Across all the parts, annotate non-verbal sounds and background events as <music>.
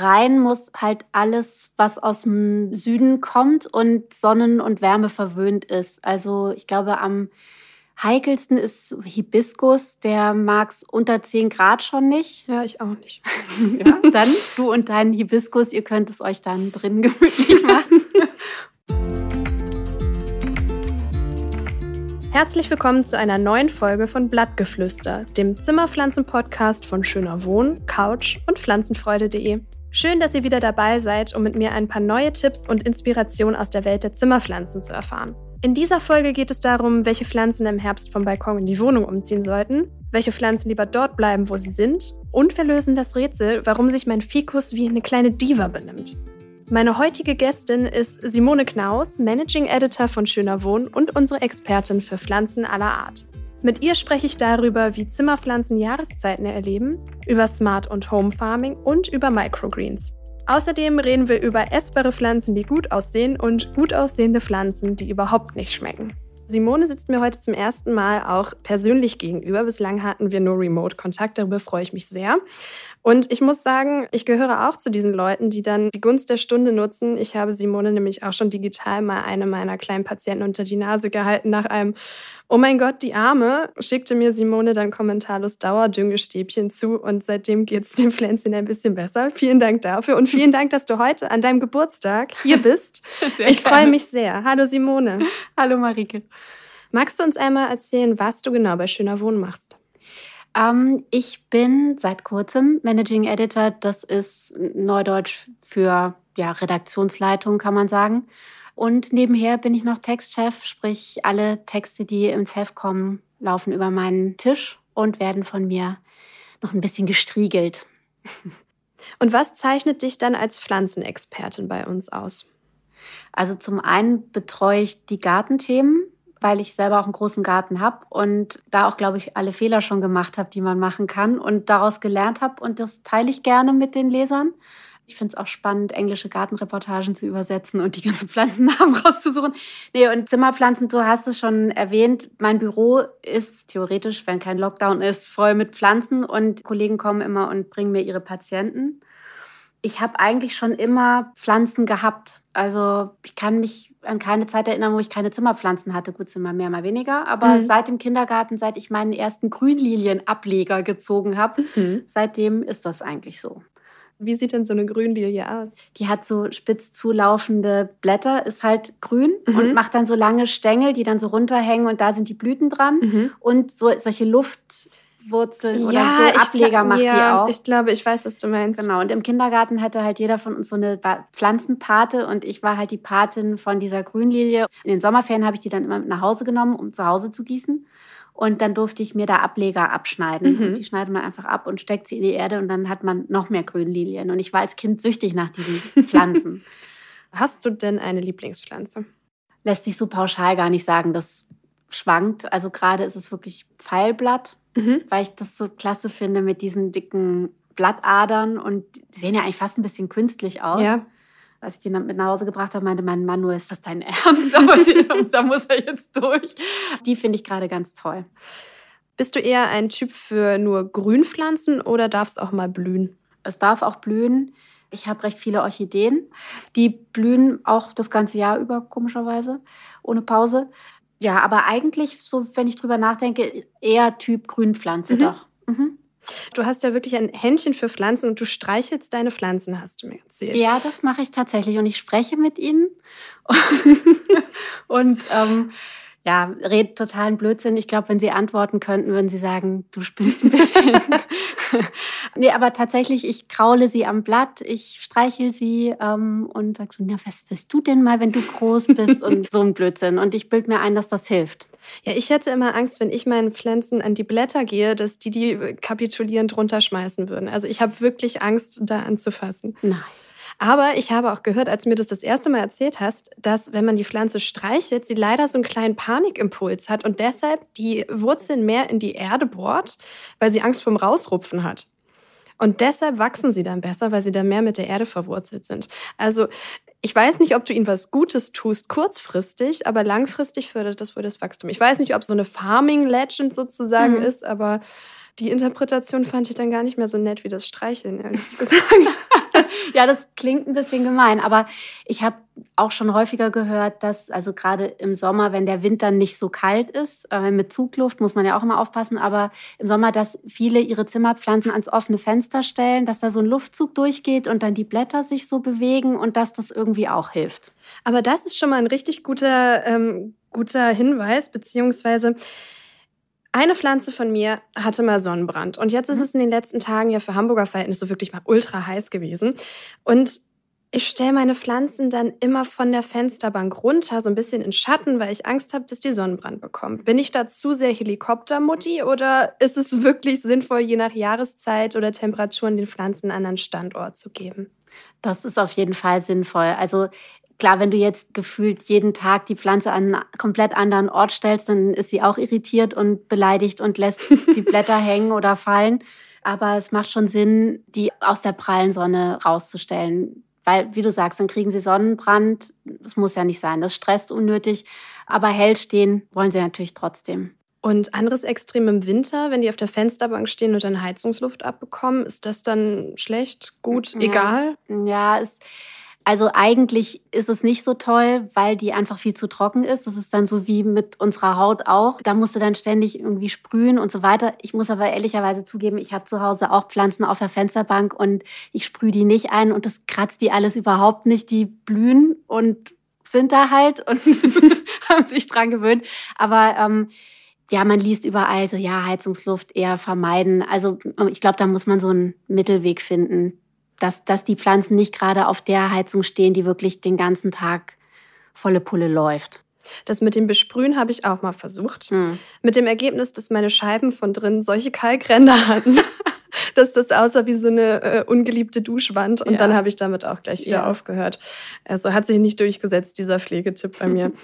rein muss halt alles, was aus dem Süden kommt und Sonnen- und Wärme verwöhnt ist. Also ich glaube, am heikelsten ist Hibiskus. Der mag es unter 10 Grad schon nicht. Ja, ich auch nicht. <laughs> ja, dann du und dein Hibiskus, ihr könnt es euch dann drin <laughs> gemütlich machen. Herzlich willkommen zu einer neuen Folge von Blattgeflüster, dem Zimmerpflanzen-Podcast von Schöner Wohn, Couch und Pflanzenfreude.de. Schön, dass ihr wieder dabei seid, um mit mir ein paar neue Tipps und Inspirationen aus der Welt der Zimmerpflanzen zu erfahren. In dieser Folge geht es darum, welche Pflanzen im Herbst vom Balkon in die Wohnung umziehen sollten, welche Pflanzen lieber dort bleiben, wo sie sind und wir lösen das Rätsel, warum sich mein Fikus wie eine kleine Diva benimmt. Meine heutige Gästin ist Simone Knaus, Managing Editor von Schöner Wohn und unsere Expertin für Pflanzen aller Art. Mit ihr spreche ich darüber, wie Zimmerpflanzen Jahreszeiten erleben, über Smart- und Home Farming und über Microgreens. Außerdem reden wir über essbare Pflanzen, die gut aussehen und gut aussehende Pflanzen, die überhaupt nicht schmecken. Simone sitzt mir heute zum ersten Mal auch persönlich gegenüber. Bislang hatten wir nur Remote-Kontakt, darüber freue ich mich sehr. Und ich muss sagen, ich gehöre auch zu diesen Leuten, die dann die Gunst der Stunde nutzen. Ich habe Simone nämlich auch schon digital mal eine meiner kleinen Patienten unter die Nase gehalten nach einem Oh mein Gott, die Arme, schickte mir Simone dann kommentarlos Dauerdüngestäbchen zu und seitdem geht es dem Pflänzchen ein bisschen besser. Vielen Dank dafür und vielen Dank, dass du heute an deinem Geburtstag hier <laughs> bist. Sehr ich freue mich sehr. Hallo Simone. Hallo Marike. Magst du uns einmal erzählen, was du genau bei Schöner Wohnen machst? Ähm, ich bin seit kurzem Managing Editor. Das ist Neudeutsch für ja, Redaktionsleitung, kann man sagen. Und nebenher bin ich noch Textchef, sprich alle Texte, die ins Heft kommen, laufen über meinen Tisch und werden von mir noch ein bisschen gestriegelt. <laughs> Und was zeichnet dich dann als Pflanzenexpertin bei uns aus? Also zum einen betreue ich die Gartenthemen weil ich selber auch einen großen Garten habe und da auch, glaube ich, alle Fehler schon gemacht habe, die man machen kann und daraus gelernt habe. Und das teile ich gerne mit den Lesern. Ich finde es auch spannend, englische Gartenreportagen zu übersetzen und die ganzen <laughs> Pflanzennamen rauszusuchen. Nee, und Zimmerpflanzen, du hast es schon erwähnt. Mein Büro ist theoretisch, wenn kein Lockdown ist, voll mit Pflanzen und Kollegen kommen immer und bringen mir ihre Patienten. Ich habe eigentlich schon immer Pflanzen gehabt. Also ich kann mich an keine Zeit erinnern, wo ich keine Zimmerpflanzen hatte. Gut, sind mal mehr, mal weniger. Aber mhm. seit dem Kindergarten, seit ich meinen ersten Grünlilienableger gezogen habe, mhm. seitdem ist das eigentlich so. Wie sieht denn so eine Grünlilie aus? Die hat so spitz zulaufende Blätter, ist halt grün mhm. und macht dann so lange Stängel, die dann so runterhängen und da sind die Blüten dran. Mhm. Und so solche Luft. Wurzeln oder so Ableger macht ja, die auch. Ich glaube, ich weiß, was du meinst. Genau. Und im Kindergarten hatte halt jeder von uns so eine Pflanzenpate und ich war halt die Patin von dieser Grünlilie. In den Sommerferien habe ich die dann immer mit nach Hause genommen, um zu Hause zu gießen. Und dann durfte ich mir da Ableger abschneiden. Mhm. Und die schneidet man einfach ab und steckt sie in die Erde und dann hat man noch mehr Grünlilien. Und ich war als Kind süchtig nach diesen <laughs> Pflanzen. Hast du denn eine Lieblingspflanze? Lässt sich so pauschal gar nicht sagen. Das schwankt. Also gerade ist es wirklich Pfeilblatt mhm. weil ich das so klasse finde mit diesen dicken Blattadern und die sehen ja eigentlich fast ein bisschen künstlich aus. Ja. Als ich die mit nach Hause gebracht habe, meinte mein Mann nur, ist das dein <laughs> Ernst? Aber die, da muss er jetzt durch. Die finde ich gerade ganz toll. Bist du eher ein Typ für nur Grünpflanzen oder darf es auch mal blühen? Es darf auch blühen. Ich habe recht viele Orchideen. Die blühen auch das ganze Jahr über, komischerweise, ohne Pause. Ja, aber eigentlich, so wenn ich drüber nachdenke, eher Typ Grünpflanze mhm. doch. Mhm. Du hast ja wirklich ein Händchen für Pflanzen und du streichelst deine Pflanzen, hast du mir erzählt. Ja, das mache ich tatsächlich und ich spreche mit ihnen. <laughs> und ähm, ja, redet totalen Blödsinn. Ich glaube, wenn Sie antworten könnten, würden Sie sagen, du spinnst ein bisschen. <laughs> nee, aber tatsächlich, ich kraule sie am Blatt, ich streichel sie ähm, und sag so, na, was wirst du denn mal, wenn du groß bist? und so ein Blödsinn. Und ich bild mir ein, dass das hilft. Ja, ich hätte immer Angst, wenn ich meinen Pflanzen an die Blätter gehe, dass die die kapitulierend runterschmeißen würden. Also ich habe wirklich Angst, da anzufassen. Nein. Aber ich habe auch gehört, als du mir das das erste Mal erzählt hast, dass wenn man die Pflanze streichelt, sie leider so einen kleinen Panikimpuls hat und deshalb die Wurzeln mehr in die Erde bohrt, weil sie Angst vorm Rausrupfen hat. Und deshalb wachsen sie dann besser, weil sie dann mehr mit der Erde verwurzelt sind. Also ich weiß nicht, ob du ihnen was Gutes tust, kurzfristig, aber langfristig fördert das wohl das Wachstum. Ich weiß nicht, ob so eine Farming-Legend sozusagen mhm. ist, aber die Interpretation fand ich dann gar nicht mehr so nett wie das Streicheln, ehrlich <laughs> gesagt. <laughs> Ja, das klingt ein bisschen gemein, aber ich habe auch schon häufiger gehört, dass also gerade im Sommer, wenn der Winter nicht so kalt ist, äh, mit Zugluft muss man ja auch immer aufpassen, aber im Sommer, dass viele ihre Zimmerpflanzen ans offene Fenster stellen, dass da so ein Luftzug durchgeht und dann die Blätter sich so bewegen und dass das irgendwie auch hilft. Aber das ist schon mal ein richtig guter, ähm, guter Hinweis, beziehungsweise eine Pflanze von mir hatte mal Sonnenbrand. Und jetzt ist mhm. es in den letzten Tagen ja für Hamburger Verhältnisse wirklich mal ultra heiß gewesen. Und ich stelle meine Pflanzen dann immer von der Fensterbank runter, so ein bisschen in Schatten, weil ich Angst habe, dass die Sonnenbrand bekommt. Bin ich da zu sehr Helikoptermutti oder ist es wirklich sinnvoll, je nach Jahreszeit oder Temperaturen den Pflanzen einen anderen Standort zu geben? Das ist auf jeden Fall sinnvoll. Also Klar, wenn du jetzt gefühlt jeden Tag die Pflanze an einen komplett anderen Ort stellst, dann ist sie auch irritiert und beleidigt und lässt die <laughs> Blätter hängen oder fallen. Aber es macht schon Sinn, die aus der prallen Sonne rauszustellen. Weil, wie du sagst, dann kriegen sie Sonnenbrand. Das muss ja nicht sein. Das stresst unnötig. Aber hell stehen wollen sie natürlich trotzdem. Und anderes Extrem im Winter, wenn die auf der Fensterbank stehen und dann Heizungsluft abbekommen, ist das dann schlecht, gut, egal? Ja, es also eigentlich ist es nicht so toll, weil die einfach viel zu trocken ist. Das ist dann so wie mit unserer Haut auch. Da musst du dann ständig irgendwie sprühen und so weiter. Ich muss aber ehrlicherweise zugeben, ich habe zu Hause auch Pflanzen auf der Fensterbank und ich sprühe die nicht ein und das kratzt die alles überhaupt nicht. Die blühen und sind da halt und <laughs> haben sich dran gewöhnt. Aber ähm, ja, man liest überall so, ja, Heizungsluft eher vermeiden. Also ich glaube, da muss man so einen Mittelweg finden dass, dass die Pflanzen nicht gerade auf der Heizung stehen, die wirklich den ganzen Tag volle Pulle läuft. Das mit dem Besprühen habe ich auch mal versucht. Hm. Mit dem Ergebnis, dass meine Scheiben von drin solche Kalkränder hatten, <laughs> dass das aussah wie so eine äh, ungeliebte Duschwand. Und ja. dann habe ich damit auch gleich wieder ja. aufgehört. Also hat sich nicht durchgesetzt, dieser Pflegetipp bei mir. <laughs>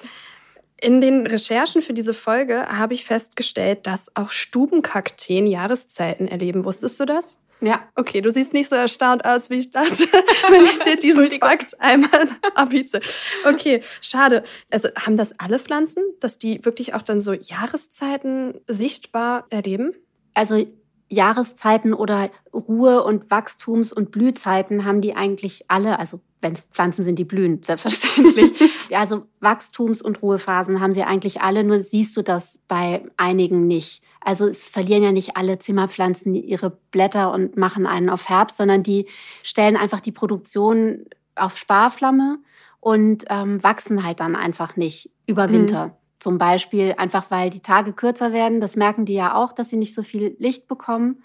In den Recherchen für diese Folge habe ich festgestellt, dass auch Stubenkakteen Jahreszeiten erleben. Wusstest du das? Ja. Okay, du siehst nicht so erstaunt aus, wie ich dachte, <laughs> wenn ich dir diesen Fakt einmal <laughs> abbiete. Okay, schade. Also haben das alle Pflanzen, dass die wirklich auch dann so Jahreszeiten sichtbar erleben? Also Jahreszeiten oder Ruhe- und Wachstums- und Blühzeiten haben die eigentlich alle, also wenn es Pflanzen sind, die blühen, selbstverständlich. ja, <laughs> also Wachstums- und Ruhephasen haben sie eigentlich alle, nur siehst du das bei einigen nicht. Also es verlieren ja nicht alle Zimmerpflanzen ihre Blätter und machen einen auf Herbst, sondern die stellen einfach die Produktion auf Sparflamme und ähm, wachsen halt dann einfach nicht über mhm. Winter. Mhm. Zum Beispiel einfach, weil die Tage kürzer werden. Das merken die ja auch, dass sie nicht so viel Licht bekommen.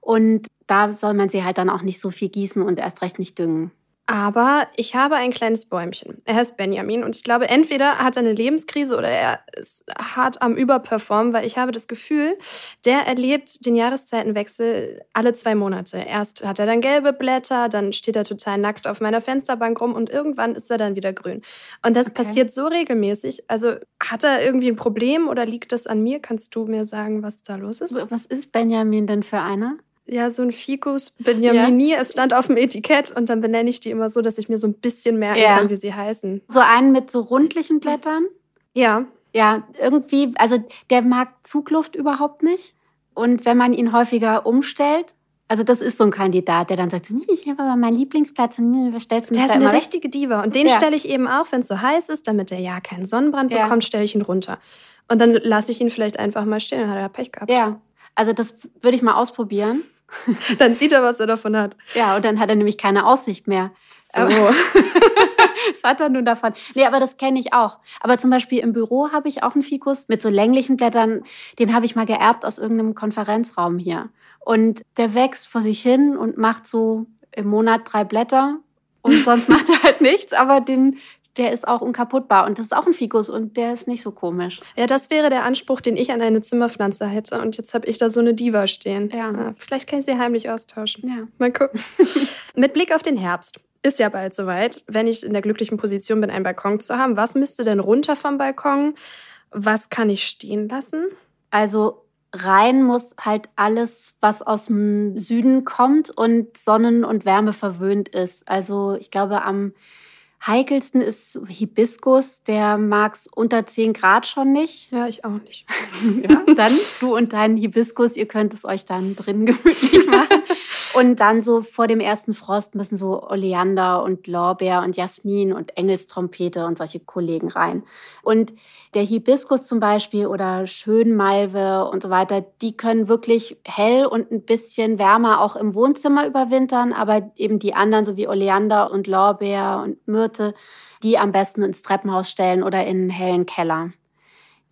Und da soll man sie halt dann auch nicht so viel gießen und erst recht nicht düngen. Aber ich habe ein kleines Bäumchen. Er heißt Benjamin und ich glaube, entweder hat er eine Lebenskrise oder er ist hart am Überperformen, weil ich habe das Gefühl, der erlebt den Jahreszeitenwechsel alle zwei Monate. Erst hat er dann gelbe Blätter, dann steht er total nackt auf meiner Fensterbank rum und irgendwann ist er dann wieder grün. Und das okay. passiert so regelmäßig. Also hat er irgendwie ein Problem oder liegt das an mir? Kannst du mir sagen, was da los ist? Was ist Benjamin denn für einer? Ja, so ein Ficus Benjamini. Ja. Es stand auf dem Etikett und dann benenne ich die immer so, dass ich mir so ein bisschen merken ja. kann, wie sie heißen. So einen mit so rundlichen Blättern? Ja. Ja, irgendwie, also der mag Zugluft überhaupt nicht. Und wenn man ihn häufiger umstellt, also das ist so ein Kandidat, der dann sagt, hm, ich habe aber meinen Lieblingsplatz und stellst du mich Der ist eine richtige Diva und den ja. stelle ich eben auch, wenn es so heiß ist, damit er ja keinen Sonnenbrand bekommt, stelle ich ihn runter. Und dann lasse ich ihn vielleicht einfach mal stehen, dann hat er Pech gehabt. Ja, also das würde ich mal ausprobieren. <laughs> dann sieht er, was er davon hat. Ja, und dann hat er nämlich keine Aussicht mehr. So. <laughs> <laughs> was hat er nun davon? Nee, aber das kenne ich auch. Aber zum Beispiel im Büro habe ich auch einen Fikus mit so länglichen Blättern. Den habe ich mal geerbt aus irgendeinem Konferenzraum hier. Und der wächst vor sich hin und macht so im Monat drei Blätter. Und sonst macht er halt nichts, aber den der ist auch unkaputtbar. Und das ist auch ein Fikus und der ist nicht so komisch. Ja, das wäre der Anspruch, den ich an eine Zimmerpflanze hätte. Und jetzt habe ich da so eine Diva stehen. Ja. ja vielleicht kann ich sie heimlich austauschen. Ja. Mal gucken. <laughs> Mit Blick auf den Herbst. Ist ja bald soweit, wenn ich in der glücklichen Position bin, einen Balkon zu haben. Was müsste denn runter vom Balkon? Was kann ich stehen lassen? Also rein muss halt alles, was aus dem Süden kommt und Sonnen und Wärme verwöhnt ist. Also ich glaube, am heikelsten ist Hibiskus, der mag es unter 10 Grad schon nicht. Ja, ich auch nicht. <laughs> ja, dann du und dein Hibiskus, ihr könnt es euch dann drin gemütlich <laughs> machen. Und dann so vor dem ersten Frost müssen so Oleander und Lorbeer und Jasmin und Engelstrompete und solche Kollegen rein. Und der Hibiskus zum Beispiel oder Schönmalve und so weiter, die können wirklich hell und ein bisschen wärmer auch im Wohnzimmer überwintern, aber eben die anderen, so wie Oleander und Lorbeer und Myrte, die am besten ins Treppenhaus stellen oder in einen hellen Keller.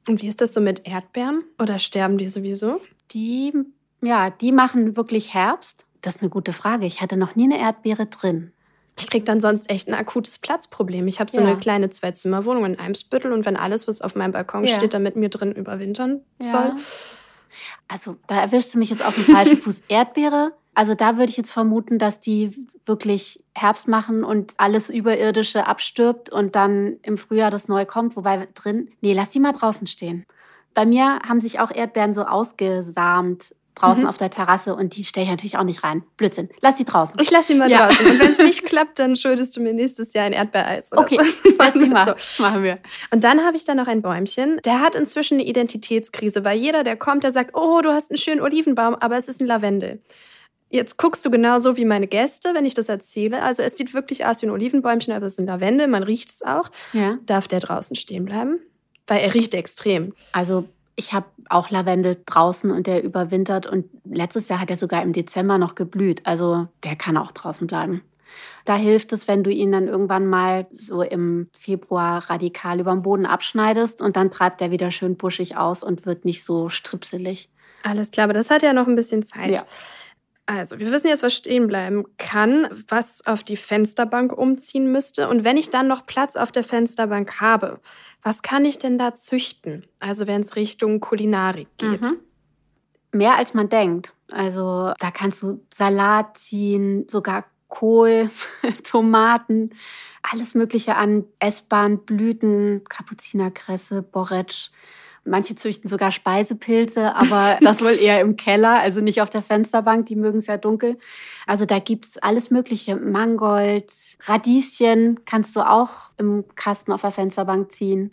Und wie ist das so mit Erdbeeren? Oder sterben die sowieso? Die, ja, die machen wirklich Herbst. Das ist eine gute Frage. Ich hatte noch nie eine Erdbeere drin. Ich kriege dann sonst echt ein akutes Platzproblem. Ich habe so ja. eine kleine Zwei-Zimmer-Wohnung in Eimsbüttel und wenn alles, was auf meinem Balkon ja. steht, da mit mir drin überwintern ja. soll. Also da erwischst du mich jetzt auf dem falschen <laughs> Fuß. Erdbeere, also da würde ich jetzt vermuten, dass die wirklich Herbst machen und alles Überirdische abstirbt und dann im Frühjahr das neu kommt. Wobei drin, nee, lass die mal draußen stehen. Bei mir haben sich auch Erdbeeren so ausgesamt draußen mhm. auf der Terrasse und die stelle ich natürlich auch nicht rein. Blödsinn. Lass die draußen. Ich lass sie mal ja. draußen. Und wenn es nicht <laughs> klappt, dann schuldest du mir nächstes Jahr ein Erdbeereis. okay, so. lass <laughs> sie mal. So. Machen wir. Und dann habe ich da noch ein Bäumchen. Der hat inzwischen eine Identitätskrise, weil jeder, der kommt, der sagt, oh, du hast einen schönen Olivenbaum, aber es ist ein Lavendel. Jetzt guckst du genauso wie meine Gäste, wenn ich das erzähle. Also es sieht wirklich aus wie ein Olivenbäumchen, aber es ist ein Lavendel, man riecht es auch. Ja. Darf der draußen stehen bleiben? Weil er riecht extrem. Also ich habe auch Lavendel draußen und der überwintert und letztes Jahr hat er sogar im Dezember noch geblüht. Also der kann auch draußen bleiben. Da hilft es, wenn du ihn dann irgendwann mal so im Februar radikal über den Boden abschneidest und dann treibt er wieder schön buschig aus und wird nicht so stripselig. Alles klar, aber das hat ja noch ein bisschen Zeit. Ja. Also, wir wissen jetzt, was stehen bleiben kann, was auf die Fensterbank umziehen müsste. Und wenn ich dann noch Platz auf der Fensterbank habe, was kann ich denn da züchten? Also, wenn es Richtung Kulinarik geht. Mhm. Mehr als man denkt. Also, da kannst du Salat ziehen, sogar Kohl, <laughs> Tomaten, alles Mögliche an essbaren Blüten, Kapuzinerkresse, Borretsch. Manche züchten sogar Speisepilze, aber <laughs> das wohl eher im Keller, also nicht auf der Fensterbank, die mögen es ja dunkel. Also da gibt es alles Mögliche. Mangold, Radieschen kannst du auch im Kasten auf der Fensterbank ziehen.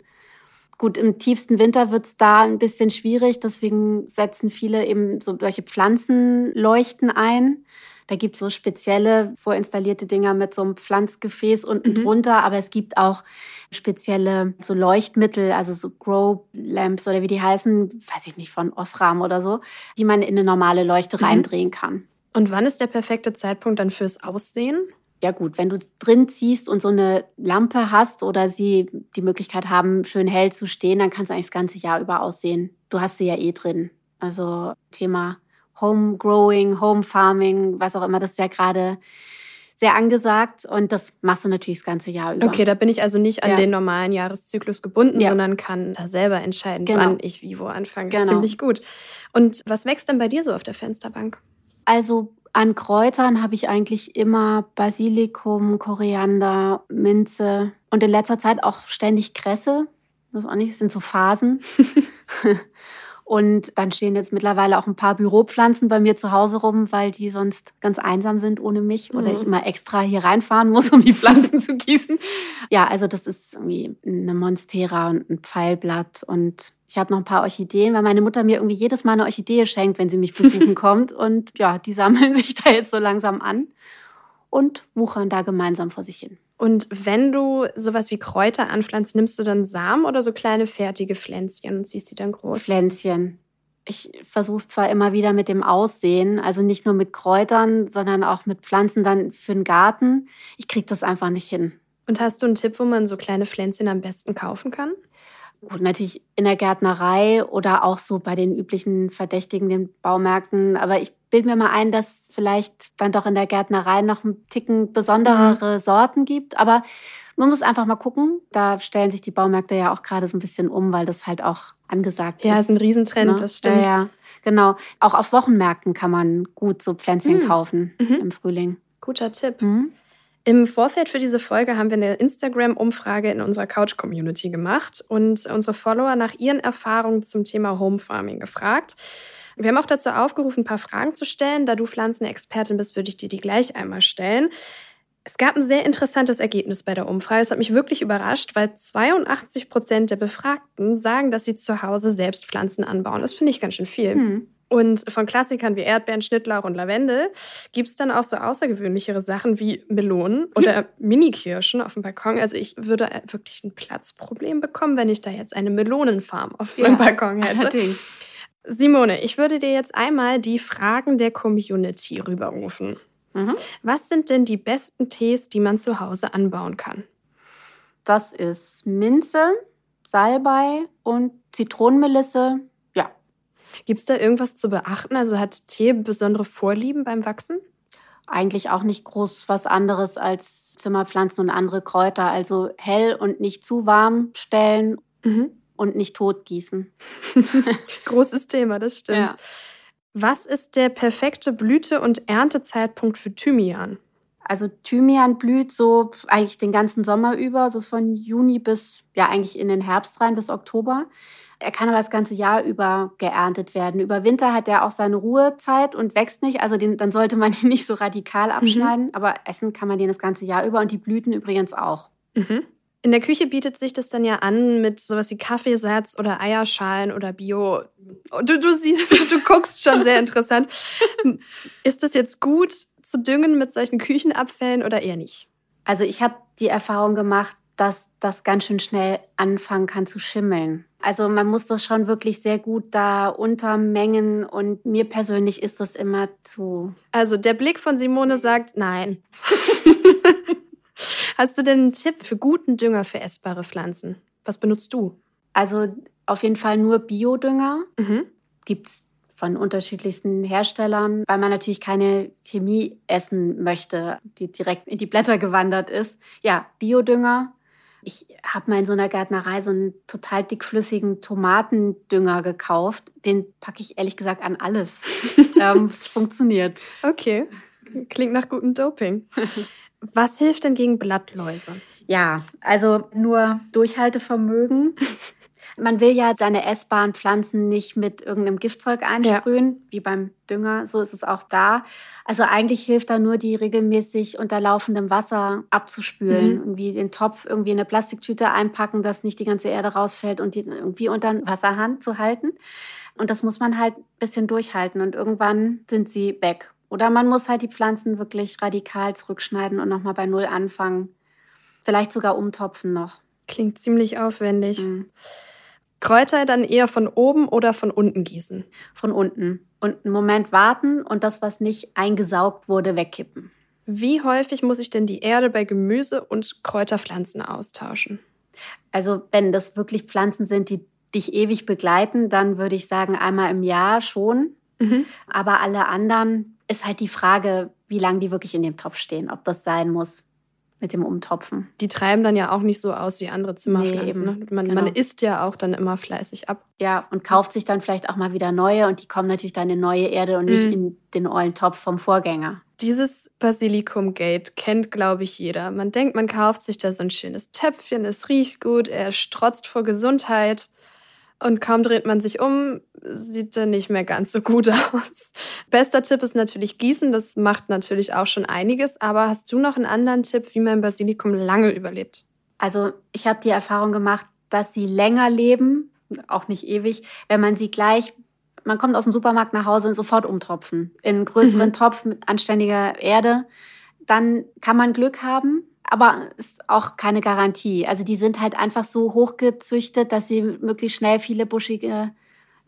Gut, im tiefsten Winter wird es da ein bisschen schwierig, deswegen setzen viele eben so solche Pflanzenleuchten ein. Da gibt es so spezielle vorinstallierte Dinger mit so einem Pflanzgefäß unten mhm. drunter, aber es gibt auch spezielle so Leuchtmittel, also so Grow Lamps oder wie die heißen, weiß ich nicht, von Osram oder so, die man in eine normale Leuchte mhm. reindrehen kann. Und wann ist der perfekte Zeitpunkt dann fürs Aussehen? Ja gut, wenn du drin ziehst und so eine Lampe hast oder sie die Möglichkeit haben, schön hell zu stehen, dann kannst du eigentlich das ganze Jahr über aussehen. Du hast sie ja eh drin. Also Thema Home Growing, Home Farming, was auch immer, das ist ja gerade sehr angesagt und das machst du natürlich das ganze Jahr über. Okay, da bin ich also nicht an ja. den normalen Jahreszyklus gebunden, ja. sondern kann da selber entscheiden, genau. wann ich wie wo anfange. Genau. Ziemlich gut. Und was wächst denn bei dir so auf der Fensterbank? Also an Kräutern habe ich eigentlich immer Basilikum, Koriander, Minze und in letzter Zeit auch ständig Kresse. Das, auch nicht, das sind so Phasen. <laughs> <laughs> Und dann stehen jetzt mittlerweile auch ein paar Büropflanzen bei mir zu Hause rum, weil die sonst ganz einsam sind ohne mich oder mhm. ich immer extra hier reinfahren muss, um die Pflanzen <laughs> zu gießen. Ja, also das ist irgendwie eine Monstera und ein Pfeilblatt und ich habe noch ein paar Orchideen, weil meine Mutter mir irgendwie jedes Mal eine Orchidee schenkt, wenn sie mich besuchen <laughs> kommt. Und ja, die sammeln <laughs> sich da jetzt so langsam an und wuchern da gemeinsam vor sich hin. Und wenn du sowas wie Kräuter anpflanzt, nimmst du dann Samen oder so kleine fertige Pflänzchen und ziehst sie dann groß? Pflänzchen. Ich versuche es zwar immer wieder mit dem Aussehen, also nicht nur mit Kräutern, sondern auch mit Pflanzen dann für den Garten. Ich kriege das einfach nicht hin. Und hast du einen Tipp, wo man so kleine Pflänzchen am besten kaufen kann? Gut, natürlich in der Gärtnerei oder auch so bei den üblichen verdächtigen den Baumärkten. Aber ich bilde mir mal ein, dass vielleicht dann doch in der Gärtnerei noch ein Ticken besonderere mhm. Sorten gibt. Aber man muss einfach mal gucken. Da stellen sich die Baumärkte ja auch gerade so ein bisschen um, weil das halt auch angesagt ja, ist. Ja, ist ein Riesentrend, ne? das stimmt. Ja, ja, genau. Auch auf Wochenmärkten kann man gut so Pflänzchen mhm. kaufen mhm. im Frühling. Guter Tipp. Mhm. Im Vorfeld für diese Folge haben wir eine Instagram-Umfrage in unserer Couch-Community gemacht und unsere Follower nach ihren Erfahrungen zum Thema Home Farming gefragt. Wir haben auch dazu aufgerufen, ein paar Fragen zu stellen. Da du Pflanzenexpertin bist, würde ich dir die gleich einmal stellen. Es gab ein sehr interessantes Ergebnis bei der Umfrage. Es hat mich wirklich überrascht, weil 82 Prozent der Befragten sagen, dass sie zu Hause selbst Pflanzen anbauen. Das finde ich ganz schön viel. Hm. Und von Klassikern wie Erdbeeren, Schnittlauch und Lavendel gibt es dann auch so außergewöhnlichere Sachen wie Melonen oder Mini-Kirschen auf dem Balkon. Also ich würde wirklich ein Platzproblem bekommen, wenn ich da jetzt eine Melonenfarm auf meinem ja, Balkon hätte. Allerdings. Simone, ich würde dir jetzt einmal die Fragen der Community rüberrufen. Mhm. Was sind denn die besten Tees, die man zu Hause anbauen kann? Das ist Minze, Salbei und Zitronenmelisse. Gibt es da irgendwas zu beachten? Also hat Tee besondere Vorlieben beim Wachsen? Eigentlich auch nicht groß was anderes als Zimmerpflanzen und andere Kräuter. Also hell und nicht zu warm stellen. Mhm und nicht totgießen. <laughs> Großes Thema, das stimmt. Ja. Was ist der perfekte Blüte- und Erntezeitpunkt für Thymian? Also Thymian blüht so eigentlich den ganzen Sommer über, so von Juni bis ja eigentlich in den Herbst rein bis Oktober. Er kann aber das ganze Jahr über geerntet werden. Über Winter hat er auch seine Ruhezeit und wächst nicht. Also den, dann sollte man <laughs> ihn nicht so radikal mhm. abschneiden. Mhm. Aber essen kann man den das ganze Jahr über und die Blüten übrigens auch. Mhm. In der Küche bietet sich das dann ja an mit sowas wie Kaffeesatz oder Eierschalen oder Bio. Du, du siehst, du, <laughs> du guckst schon sehr interessant. <laughs> Ist das jetzt gut zu düngen mit solchen Küchenabfällen oder eher nicht? Also ich habe die Erfahrung gemacht, dass das ganz schön schnell anfangen kann zu schimmeln. Also man muss das schon wirklich sehr gut da untermengen und mir persönlich ist das immer zu. Also der Blick von Simone sagt nein. <laughs> Hast du denn einen Tipp für guten Dünger für essbare Pflanzen? Was benutzt du? Also auf jeden Fall nur Biodünger. Mhm. Gibt es von unterschiedlichsten Herstellern, weil man natürlich keine Chemie essen möchte, die direkt in die Blätter gewandert ist. Ja, Biodünger. Ich habe mal in so einer Gärtnerei so einen total dickflüssigen Tomatendünger gekauft. Den packe ich ehrlich gesagt an alles. <laughs> ähm, es funktioniert. Okay. Klingt nach gutem Doping. <laughs> Was hilft denn gegen Blattläuse? Ja, also nur Durchhaltevermögen. Man will ja seine essbaren Pflanzen nicht mit irgendeinem Giftzeug einsprühen, ja. wie beim Dünger. So ist es auch da. Also eigentlich hilft da nur, die regelmäßig unter laufendem Wasser abzuspülen. Mhm. Irgendwie den Topf irgendwie in eine Plastiktüte einpacken, dass nicht die ganze Erde rausfällt und die irgendwie unter den Wasserhand zu halten. Und das muss man halt ein bisschen durchhalten. Und irgendwann sind sie weg. Oder man muss halt die Pflanzen wirklich radikal zurückschneiden und nochmal bei Null anfangen. Vielleicht sogar umtopfen noch. Klingt ziemlich aufwendig. Mhm. Kräuter dann eher von oben oder von unten gießen? Von unten. Und einen Moment warten und das, was nicht eingesaugt wurde, wegkippen. Wie häufig muss ich denn die Erde bei Gemüse und Kräuterpflanzen austauschen? Also wenn das wirklich Pflanzen sind, die dich ewig begleiten, dann würde ich sagen einmal im Jahr schon. Mhm. Aber alle anderen ist halt die Frage, wie lange die wirklich in dem Topf stehen, ob das sein muss mit dem Umtopfen. Die treiben dann ja auch nicht so aus wie andere Zimmerpflanzen. Nee, ne? man, genau. man isst ja auch dann immer fleißig ab. Ja, und kauft sich dann vielleicht auch mal wieder neue und die kommen natürlich dann in neue Erde und nicht mhm. in den ollen Topf vom Vorgänger. Dieses Basilikum-Gate kennt, glaube ich, jeder. Man denkt, man kauft sich da so ein schönes Töpfchen, es riecht gut, er strotzt vor Gesundheit. Und kaum dreht man sich um, sieht er nicht mehr ganz so gut <laughs> aus. Bester Tipp ist natürlich Gießen. Das macht natürlich auch schon einiges. Aber hast du noch einen anderen Tipp, wie man Basilikum lange überlebt? Also ich habe die Erfahrung gemacht, dass sie länger leben, auch nicht ewig, wenn man sie gleich man kommt aus dem Supermarkt nach Hause und sofort umtropfen. In einen größeren mhm. Topf mit anständiger Erde. Dann kann man Glück haben aber ist auch keine Garantie. Also die sind halt einfach so hochgezüchtet, dass sie möglichst schnell viele buschige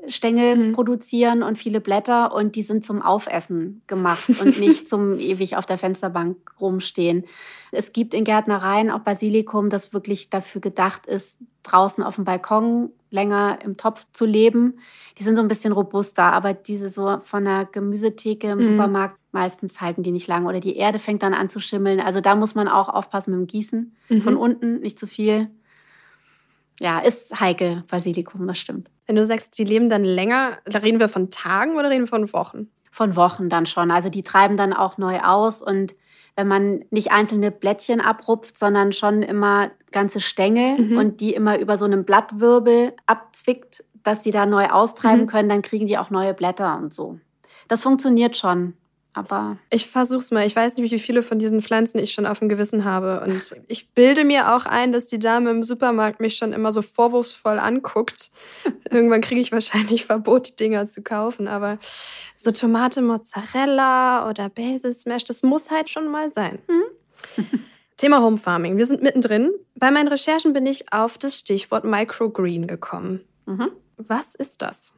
Stängel mhm. produzieren und viele Blätter und die sind zum Aufessen gemacht und <laughs> nicht zum ewig auf der Fensterbank rumstehen. Es gibt in Gärtnereien auch Basilikum, das wirklich dafür gedacht ist, draußen auf dem Balkon länger im Topf zu leben. Die sind so ein bisschen robuster, aber diese so von der Gemüsetheke im mhm. Supermarkt, meistens halten die nicht lange oder die Erde fängt dann an zu schimmeln. Also da muss man auch aufpassen mit dem Gießen. Mhm. Von unten nicht zu viel. Ja, ist heikel, Basilikum, das stimmt. Wenn du sagst, die leben dann länger, da reden wir von Tagen oder reden wir von Wochen? Von Wochen dann schon. Also die treiben dann auch neu aus und wenn man nicht einzelne Blättchen abrupft, sondern schon immer ganze Stängel mhm. und die immer über so einem Blattwirbel abzwickt, dass die da neu austreiben mhm. können, dann kriegen die auch neue Blätter und so. Das funktioniert schon. Aber ich versuch's mal. Ich weiß nicht, wie viele von diesen Pflanzen ich schon auf dem Gewissen habe. Und ich bilde mir auch ein, dass die Dame im Supermarkt mich schon immer so vorwurfsvoll anguckt. <laughs> Irgendwann kriege ich wahrscheinlich Verbot, die Dinger zu kaufen. Aber so Tomate Mozzarella oder Basil Smash, das muss halt schon mal sein. Hm? <laughs> Thema Home Farming. Wir sind mittendrin. Bei meinen Recherchen bin ich auf das Stichwort Microgreen gekommen. Mhm. Was ist das?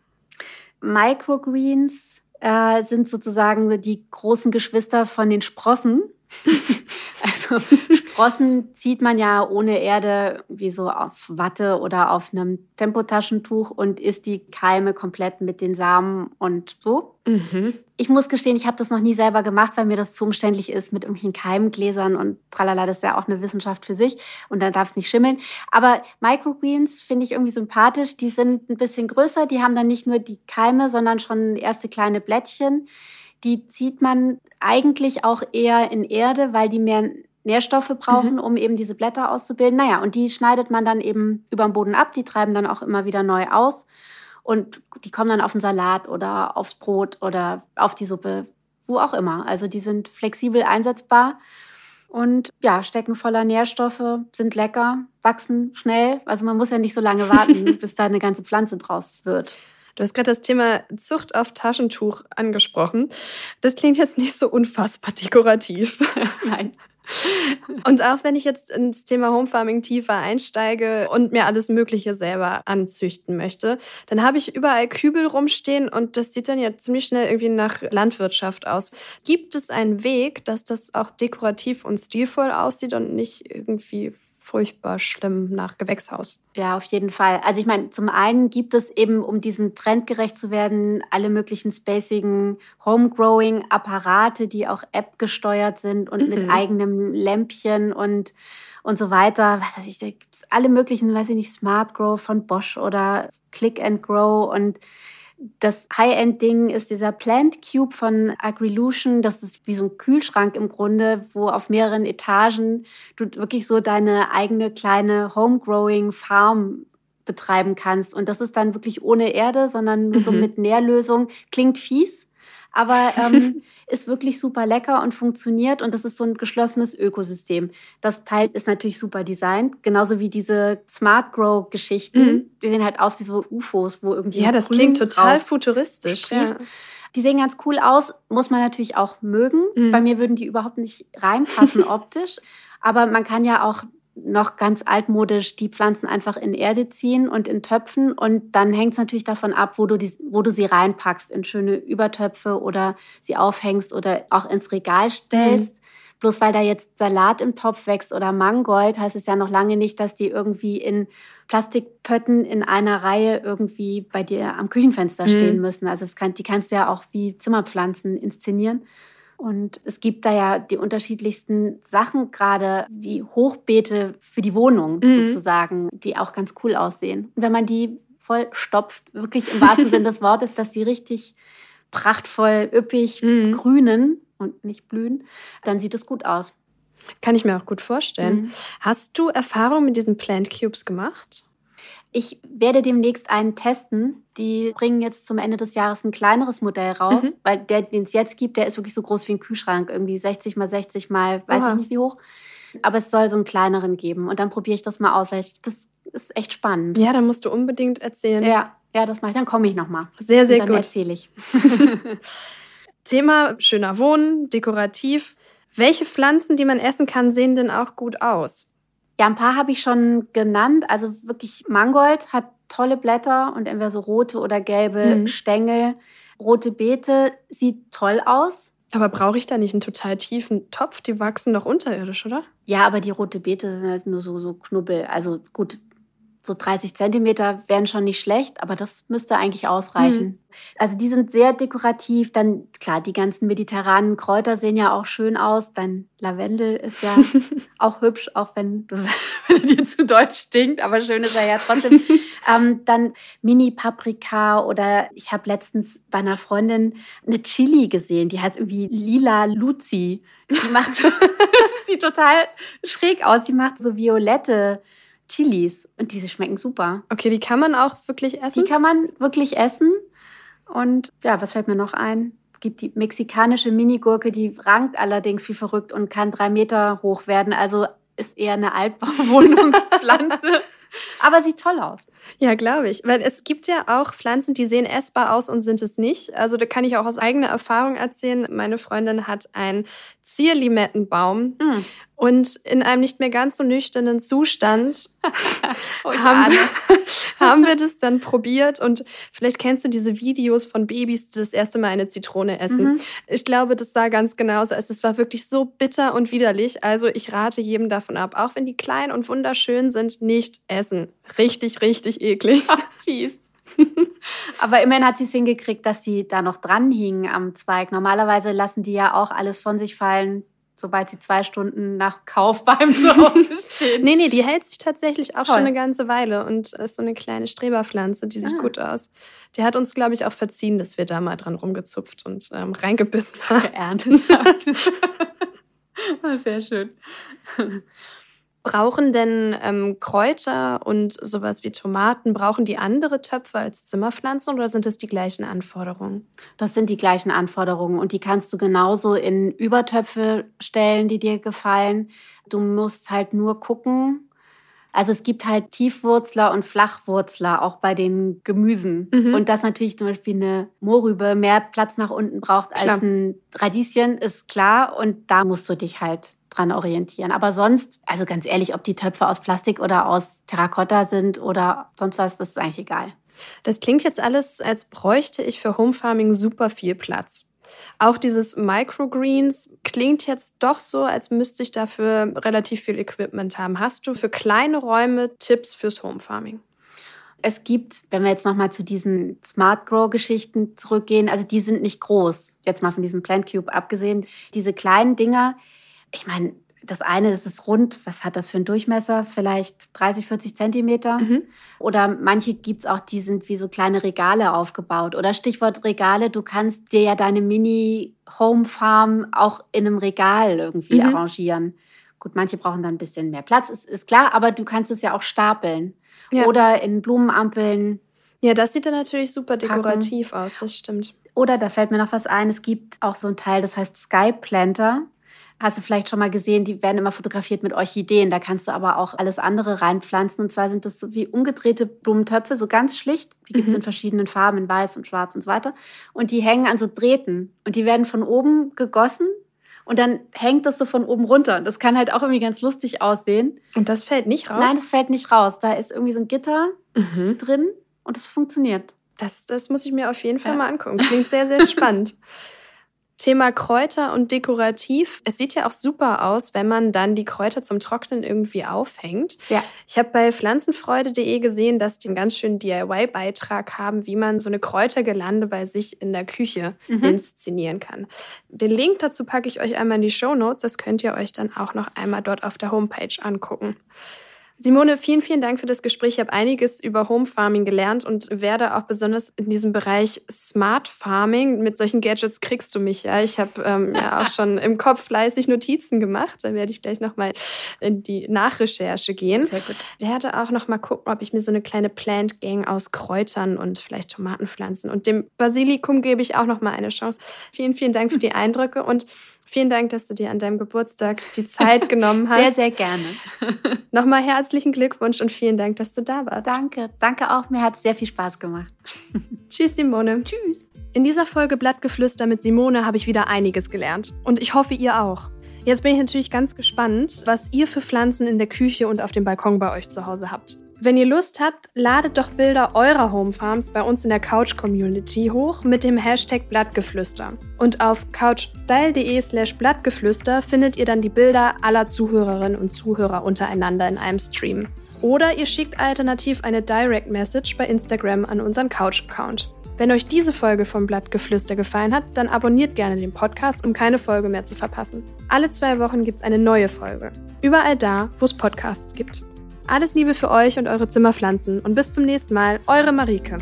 Microgreens äh, sind sozusagen die großen Geschwister von den Sprossen. <laughs> also Sprossen zieht man ja ohne Erde wie so auf Watte oder auf einem Tempotaschentuch und isst die Keime komplett mit den Samen und so. Mhm. Ich muss gestehen, ich habe das noch nie selber gemacht, weil mir das zu umständlich ist mit irgendwelchen Keimgläsern und tralala, das ist ja auch eine Wissenschaft für sich und dann darf es nicht schimmeln. Aber Microgreens finde ich irgendwie sympathisch. Die sind ein bisschen größer, die haben dann nicht nur die Keime, sondern schon erste kleine Blättchen. Die zieht man eigentlich auch eher in Erde, weil die mehr Nährstoffe brauchen, mhm. um eben diese Blätter auszubilden. Naja, und die schneidet man dann eben über den Boden ab. Die treiben dann auch immer wieder neu aus. Und die kommen dann auf den Salat oder aufs Brot oder auf die Suppe, wo auch immer. Also die sind flexibel einsetzbar und ja, stecken voller Nährstoffe, sind lecker, wachsen schnell. Also man muss ja nicht so lange warten, <laughs> bis da eine ganze Pflanze draus wird. Du hast gerade das Thema Zucht auf Taschentuch angesprochen. Das klingt jetzt nicht so unfassbar dekorativ. <laughs> Nein. Und auch wenn ich jetzt ins Thema Homefarming tiefer einsteige und mir alles Mögliche selber anzüchten möchte, dann habe ich überall Kübel rumstehen und das sieht dann ja ziemlich schnell irgendwie nach Landwirtschaft aus. Gibt es einen Weg, dass das auch dekorativ und stilvoll aussieht und nicht irgendwie furchtbar schlimm nach Gewächshaus. Ja, auf jeden Fall. Also ich meine, zum einen gibt es eben, um diesem Trend gerecht zu werden, alle möglichen spacigen Homegrowing-Apparate, die auch App gesteuert sind und mhm. mit eigenem Lämpchen und, und so weiter. Was weiß ich, da gibt es alle möglichen, weiß ich nicht, Smart Grow von Bosch oder Click and Grow und das High-End-Ding ist dieser Plant Cube von Agrilution. Das ist wie so ein Kühlschrank im Grunde, wo auf mehreren Etagen du wirklich so deine eigene kleine Homegrowing-Farm betreiben kannst. Und das ist dann wirklich ohne Erde, sondern nur mhm. so mit Nährlösung. Klingt fies, aber ähm, <laughs> ist wirklich super lecker und funktioniert und das ist so ein geschlossenes Ökosystem. Das Teil ist natürlich super designt, genauso wie diese Smart Grow Geschichten. Mhm. Die sehen halt aus wie so UFOs, wo irgendwie Ja, das klingt total futuristisch. Ja. Die sehen ganz cool aus, muss man natürlich auch mögen. Mhm. Bei mir würden die überhaupt nicht reinpassen <laughs> optisch, aber man kann ja auch noch ganz altmodisch die Pflanzen einfach in Erde ziehen und in Töpfen. Und dann hängt es natürlich davon ab, wo du, die, wo du sie reinpackst, in schöne Übertöpfe oder sie aufhängst oder auch ins Regal stellst. Mhm. Bloß weil da jetzt Salat im Topf wächst oder Mangold, heißt es ja noch lange nicht, dass die irgendwie in Plastikpötten in einer Reihe irgendwie bei dir am Küchenfenster mhm. stehen müssen. Also kann, die kannst du ja auch wie Zimmerpflanzen inszenieren. Und es gibt da ja die unterschiedlichsten Sachen, gerade wie Hochbeete für die Wohnung mhm. sozusagen, die auch ganz cool aussehen. Und wenn man die voll stopft, wirklich im wahrsten Sinne <laughs> des Wortes, dass sie richtig prachtvoll, üppig mhm. grünen und nicht blühen, dann sieht es gut aus. Kann ich mir auch gut vorstellen. Mhm. Hast du Erfahrung mit diesen Plant Cubes gemacht? Ich werde demnächst einen testen. Die bringen jetzt zum Ende des Jahres ein kleineres Modell raus, mhm. weil der, den es jetzt gibt, der ist wirklich so groß wie ein Kühlschrank, irgendwie 60 mal 60 mal, weiß Aha. ich nicht wie hoch. Aber es soll so einen kleineren geben und dann probiere ich das mal aus, weil ich, das ist echt spannend. Ja, dann musst du unbedingt erzählen. Ja, ja, das mache ich. Dann komme ich nochmal. Sehr, sehr dann gut. erzähle ich. <laughs> Thema schöner Wohnen, dekorativ. Welche Pflanzen, die man essen kann, sehen denn auch gut aus? Ja, ein paar habe ich schon genannt. Also wirklich Mangold hat tolle Blätter und entweder so rote oder gelbe mhm. Stängel. Rote Beete sieht toll aus. Aber brauche ich da nicht einen total tiefen Topf? Die wachsen doch unterirdisch, oder? Ja, aber die rote Beete sind halt nur so, so Knubbel. Also gut, so 30 Zentimeter wären schon nicht schlecht, aber das müsste eigentlich ausreichen. Mhm. Also die sind sehr dekorativ. Dann, klar, die ganzen mediterranen Kräuter sehen ja auch schön aus. Dann Lavendel ist ja <laughs> auch hübsch, auch wenn, du, <laughs> wenn dir zu deutsch stinkt, aber schön ist er ja trotzdem. <laughs> ähm, dann Mini-Paprika oder ich habe letztens bei einer Freundin eine Chili gesehen, die heißt irgendwie Lila Luzi. Die macht, sieht total schräg aus. Die macht so violette Chilis und diese schmecken super. Okay, die kann man auch wirklich essen? Die kann man wirklich essen. Und ja, was fällt mir noch ein? Es gibt die mexikanische Minigurke, die rankt allerdings wie verrückt und kann drei Meter hoch werden. Also ist eher eine Altbauwohnungspflanze. <laughs> Aber sieht toll aus. Ja, glaube ich. Weil es gibt ja auch Pflanzen, die sehen essbar aus und sind es nicht. Also da kann ich auch aus eigener Erfahrung erzählen. Meine Freundin hat einen Zierlimettenbaum mm. und in einem nicht mehr ganz so nüchternen Zustand <laughs> oh, haben, <laughs> haben, wir das dann probiert und vielleicht kennst du diese Videos von Babys, die das erste Mal eine Zitrone essen. Mhm. Ich glaube, das sah ganz genauso aus. Es war wirklich so bitter und widerlich. Also ich rate jedem davon ab, auch wenn die klein und wunderschön sind, nicht essen. Richtig, richtig eklig. <laughs> Ach, fies. <laughs> Aber immerhin hat sie es hingekriegt, dass sie da noch dran hingen am Zweig. Normalerweise lassen die ja auch alles von sich fallen, sobald sie zwei Stunden nach Kauf beim <laughs> Zuhause stehen. nee, nee, die hält sich tatsächlich auch Toll. schon eine ganze Weile und ist so eine kleine Streberpflanze, die sieht ah. gut aus. Die hat uns, glaube ich, auch verziehen, dass wir da mal dran rumgezupft und ähm, reingebissen <laughs> haben. Geerntet haben. Sehr schön. Brauchen denn ähm, Kräuter und sowas wie Tomaten, brauchen die andere Töpfe als Zimmerpflanzen oder sind das die gleichen Anforderungen? Das sind die gleichen Anforderungen und die kannst du genauso in Übertöpfe stellen, die dir gefallen. Du musst halt nur gucken. Also es gibt halt Tiefwurzler und Flachwurzler auch bei den Gemüsen. Mhm. Und dass natürlich zum Beispiel eine Mohrrübe mehr Platz nach unten braucht klar. als ein Radieschen, ist klar. Und da musst du dich halt dran orientieren. Aber sonst, also ganz ehrlich, ob die Töpfe aus Plastik oder aus Terrakotta sind oder sonst was, das ist eigentlich egal. Das klingt jetzt alles, als bräuchte ich für Homefarming super viel Platz. Auch dieses Microgreens klingt jetzt doch so, als müsste ich dafür relativ viel Equipment haben. Hast du für kleine Räume Tipps fürs Homefarming? Es gibt, wenn wir jetzt nochmal zu diesen Smart Grow-Geschichten zurückgehen, also die sind nicht groß, jetzt mal von diesem Plant Cube abgesehen. Diese kleinen Dinger, ich meine, das eine ist es rund, was hat das für einen Durchmesser? Vielleicht 30, 40 Zentimeter. Mhm. Oder manche gibt es auch, die sind wie so kleine Regale aufgebaut. Oder Stichwort Regale, du kannst dir ja deine Mini-Home-Farm auch in einem Regal irgendwie mhm. arrangieren. Gut, manche brauchen dann ein bisschen mehr Platz, ist, ist klar, aber du kannst es ja auch stapeln. Ja. Oder in Blumenampeln. Ja, das sieht dann natürlich super dekorativ packen. aus, das stimmt. Oder da fällt mir noch was ein, es gibt auch so ein Teil, das heißt Sky Planter. Hast du vielleicht schon mal gesehen, die werden immer fotografiert mit Orchideen. Da kannst du aber auch alles andere reinpflanzen. Und zwar sind das so wie umgedrehte Blumentöpfe, so ganz schlicht. Die gibt es mhm. in verschiedenen Farben, in weiß und schwarz und so weiter. Und die hängen an so Drähten. Und die werden von oben gegossen. Und dann hängt das so von oben runter. Das kann halt auch irgendwie ganz lustig aussehen. Und das fällt nicht raus? Nein, das fällt nicht raus. Da ist irgendwie so ein Gitter mhm. drin und es funktioniert. Das, das muss ich mir auf jeden Fall ja. mal angucken. Klingt sehr, sehr <laughs> spannend. Thema Kräuter und dekorativ. Es sieht ja auch super aus, wenn man dann die Kräuter zum Trocknen irgendwie aufhängt. Ja. Ich habe bei pflanzenfreude.de gesehen, dass die einen ganz schönen DIY-Beitrag haben, wie man so eine Kräutergelande bei sich in der Küche mhm. inszenieren kann. Den Link dazu packe ich euch einmal in die Show Notes. Das könnt ihr euch dann auch noch einmal dort auf der Homepage angucken. Simone, vielen, vielen Dank für das Gespräch. Ich habe einiges über Home Farming gelernt und werde auch besonders in diesem Bereich Smart Farming, mit solchen Gadgets kriegst du mich ja. Ich habe ähm, ja <laughs> auch schon im Kopf fleißig Notizen gemacht. Da werde ich gleich nochmal in die Nachrecherche gehen. Sehr gut. Werde auch nochmal gucken, ob ich mir so eine kleine Plant Gang aus Kräutern und vielleicht Tomatenpflanzen und dem Basilikum gebe ich auch nochmal eine Chance. Vielen, vielen Dank für die Eindrücke und Vielen Dank, dass du dir an deinem Geburtstag die Zeit <laughs> genommen hast. Sehr, sehr gerne. <laughs> Nochmal herzlichen Glückwunsch und vielen Dank, dass du da warst. Danke, danke auch. Mir hat es sehr viel Spaß gemacht. <laughs> Tschüss, Simone. Tschüss. In dieser Folge Blattgeflüster mit Simone habe ich wieder einiges gelernt. Und ich hoffe, ihr auch. Jetzt bin ich natürlich ganz gespannt, was ihr für Pflanzen in der Küche und auf dem Balkon bei euch zu Hause habt. Wenn ihr Lust habt, ladet doch Bilder eurer Homefarms bei uns in der Couch-Community hoch mit dem Hashtag Blattgeflüster. Und auf couchstyle.de slash Blattgeflüster findet ihr dann die Bilder aller Zuhörerinnen und Zuhörer untereinander in einem Stream. Oder ihr schickt alternativ eine Direct Message bei Instagram an unseren Couch-Account. Wenn euch diese Folge vom Blattgeflüster gefallen hat, dann abonniert gerne den Podcast, um keine Folge mehr zu verpassen. Alle zwei Wochen gibt es eine neue Folge. Überall da, wo es Podcasts gibt. Alles Liebe für euch und eure Zimmerpflanzen und bis zum nächsten Mal, eure Marike.